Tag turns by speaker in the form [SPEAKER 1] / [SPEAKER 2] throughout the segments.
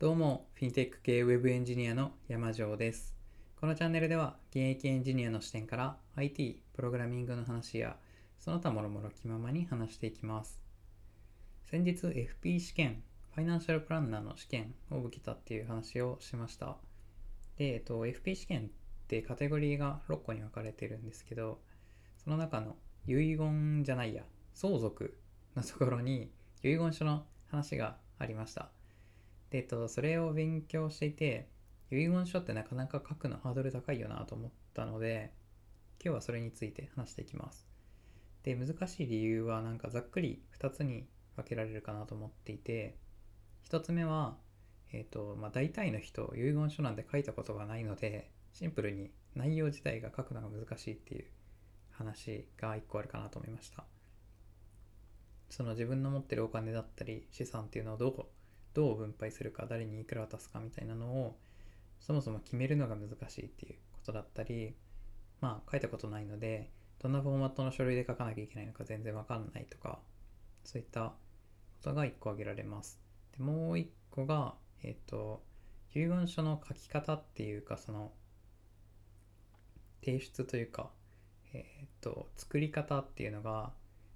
[SPEAKER 1] どうも、フィンテック系ウェブエンジニアの山城です。このチャンネルでは、現役エンジニアの視点から IT、プログラミングの話や、その他もろもろ気ままに話していきます。先日、FP 試験、ファイナンシャルプランナーの試験を受けたっていう話をしました。で、えっと、FP 試験ってカテゴリーが6個に分かれてるんですけど、その中の遺言じゃないや、相続のところに遺言書の話がありました。で、えっと、それを勉強していて、遺言書ってなかなか書くのハードル高いよなと思ったので、今日はそれについて話していきます。で、難しい理由はなんかざっくり2つに分けられるかなと思っていて、1つ目は、えっと、まあ、大体の人、遺言書なんて書いたことがないので、シンプルに内容自体が書くのが難しいっていう話が1個あるかなと思いました。その自分の持ってるお金だったり資産っていうのをどうどう分配するか誰にいくら渡すかみたいなのをそもそも決めるのが難しいっていうことだったりまあ書いたことないのでどんなフォーマットの書類で書かなきゃいけないのか全然わかんないとかそういったことが1個挙げられます。でもう1個がえっ、と遺言書の書き方っていうかその提出というかえっ、と作り方っていうのが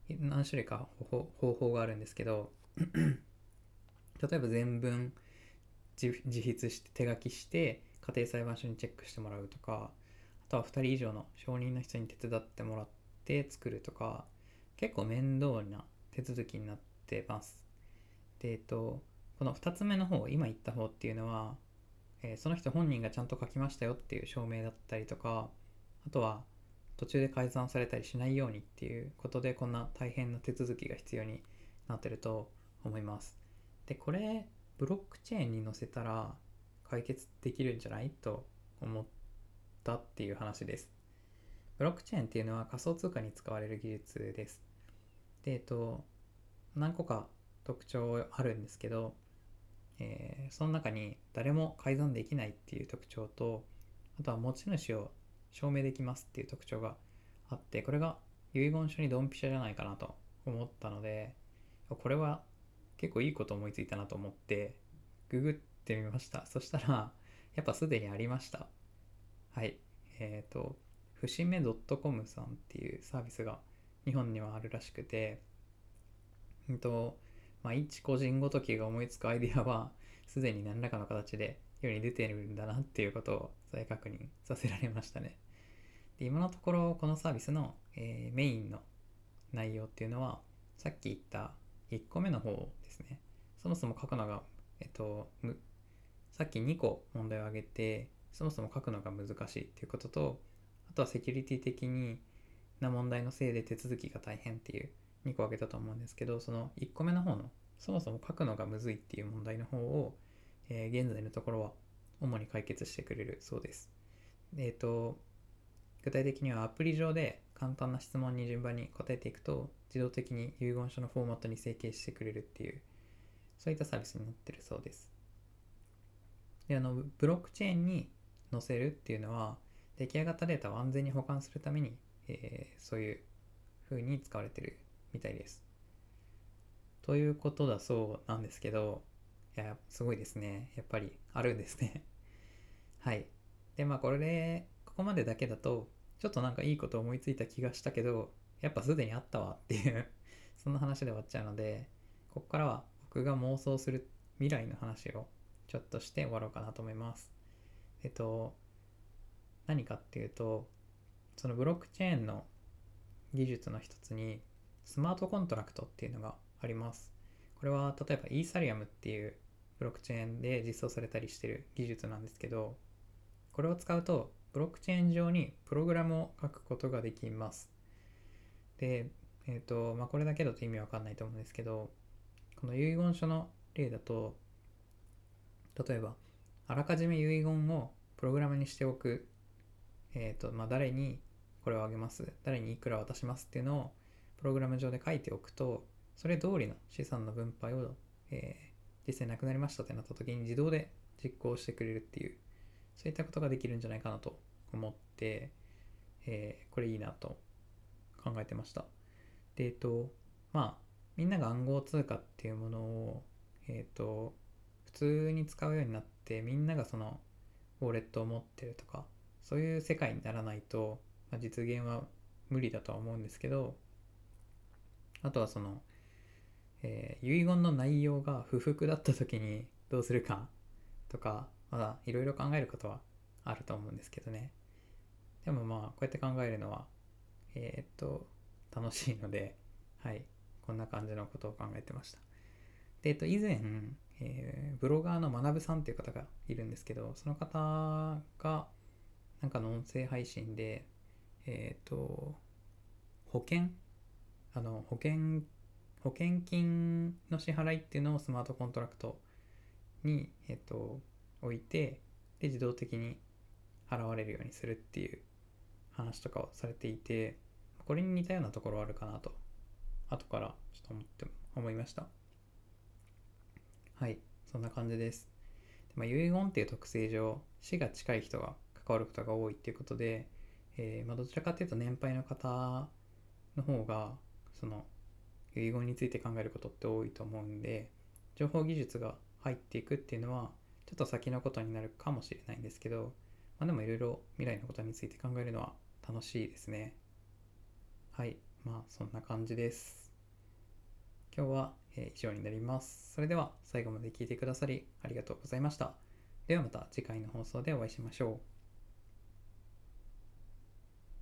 [SPEAKER 1] 何種類か方法があるんですけど例えば全文自筆して手書きして家庭裁判所にチェックしてもらうとかあとは2人以上の証人の人に手伝ってもらって作るとか結構面倒な手続きになってます。でえっとこの2つ目の方今言った方っていうのは、えーその人本人がちゃんと書きましたよっていう証明だったりとかあとは途中で改ざんされたりしないようにっていうことでこんな大変な手続きが必要になってると思います。でこれブロックチェーンに載せたら解決できるんじゃない？と思ったっていう話です。ブロックチェーンっていうのは仮想通貨に使われる技術です。でえっと何個か特徴あるんですけど、えーその中に誰も改ざんできないっていう特徴とあとは持ち主を証明できますっていう特徴があってこれが遺言書にドンピシャじゃないかなと思ったのでこれは結構いいこと思いついたなと思ってググってみました。そしたらやっぱすでにありました。はい。えっ、と節目 .com さんっていうサービスが日本にはあるらしくてうんとまあ一個人ごときが思いつくアイディアはすでに何らかの形で世に出てるんだなっていうことを再確認させられましたね。で今のところこのサービスの、えーメインの内容っていうのはさっき言った1個目の方ですねそもそも書くのがえっとむさっき2個問題を挙げてそもそも書くのが難しいっていうこととあとはセキュリティ的にな問題のせいで手続きが大変っていう2個挙げたと思うんですけどその1個目の方のそもそも書くのがむずいっていう問題の方を、えー現在のところは主に解決してくれるそうです。えっ、と具体的にはアプリ上で簡単な質問に順番に答えていくと自動的に遺言書のフォーマットに整形してくれるっていうそういったサービスになってるそうです。であのブロックチェーンに載せるっていうのは出来上がったデータを安全に保管するために、えーそういう風に使われてるみたいです。ということだそうなんですけどいやすごいですねやっぱりあるんですねはいでまあこれでここまでだけだとちょっとなんかいいこと思いついた気がしたけどやっぱすでにあったわっていうそんな話で終わっちゃうのでここからは僕が妄想する未来の話をちょっとして終わろうかなと思います。えっと何かっていうとそのブロックチェーンの技術の一つにスマートコントラクトっていうのがあります。これは例えばイーサリアムっていうブロックチェーンで実装されたりしてる技術なんですけどこれを使うとブロックチェーン上にプログラムを書くことができます。でえっ、とまあこれだけだと意味わかんないと思うんですけどこの遺言書の例だと例えばあらかじめ遺言をプログラムにしておく。えっ、とまあ誰にこれをあげます？誰にいくら渡しますっていうのをプログラム上で書いておくとそれ通りの資産の分配を、えー実際なくなりましたってなった時に自動で実行してくれるっていうそういったことができるんじゃないかなと思って、えーこれいいなと考えてました。でえっとまあみんなが暗号通貨っていうものをえっと普通に使うようになってみんながそのウォレットを持ってるとかそういう世界にならないと、まあ、実現は無理だとは思うんですけどあとはその、えー遺言の内容が不服だった時にどうするかとかまだいろいろ考えることはあると思うんですけどね。でもまあこうやって考えるのはえーっと楽しいのではい。こんな感じのことを考えてました。で、えっと、以前、えーブロガーの学さんっていう方がいるんですけどその方がなんかの音声配信でえっと保険？あの保険保険金の支払いっていうのをスマートコントラクトに、えっと、置いてで自動的に払われるようにするっていう話とかをされていてこれに似たようなところあるかなと。後からちょっと思って思いました。はい。そんな感じです。でまあ、遺言っていう特性上死が近い人が関わることが多いっていうことで、えーまあ、どちらかっていうと年配の方の方がその遺言について考えることって多いと思うんで情報技術が入っていくっていうのはちょっと先のことになるかもしれないんですけど、まあ、でもいろいろ未来のことについて考えるのは楽しいですね。はい。まあそんな感じです。今日は以上になります。それでは最後まで聞いてくださりありがとうございました。ではまた次回の放送でお会いしましょう。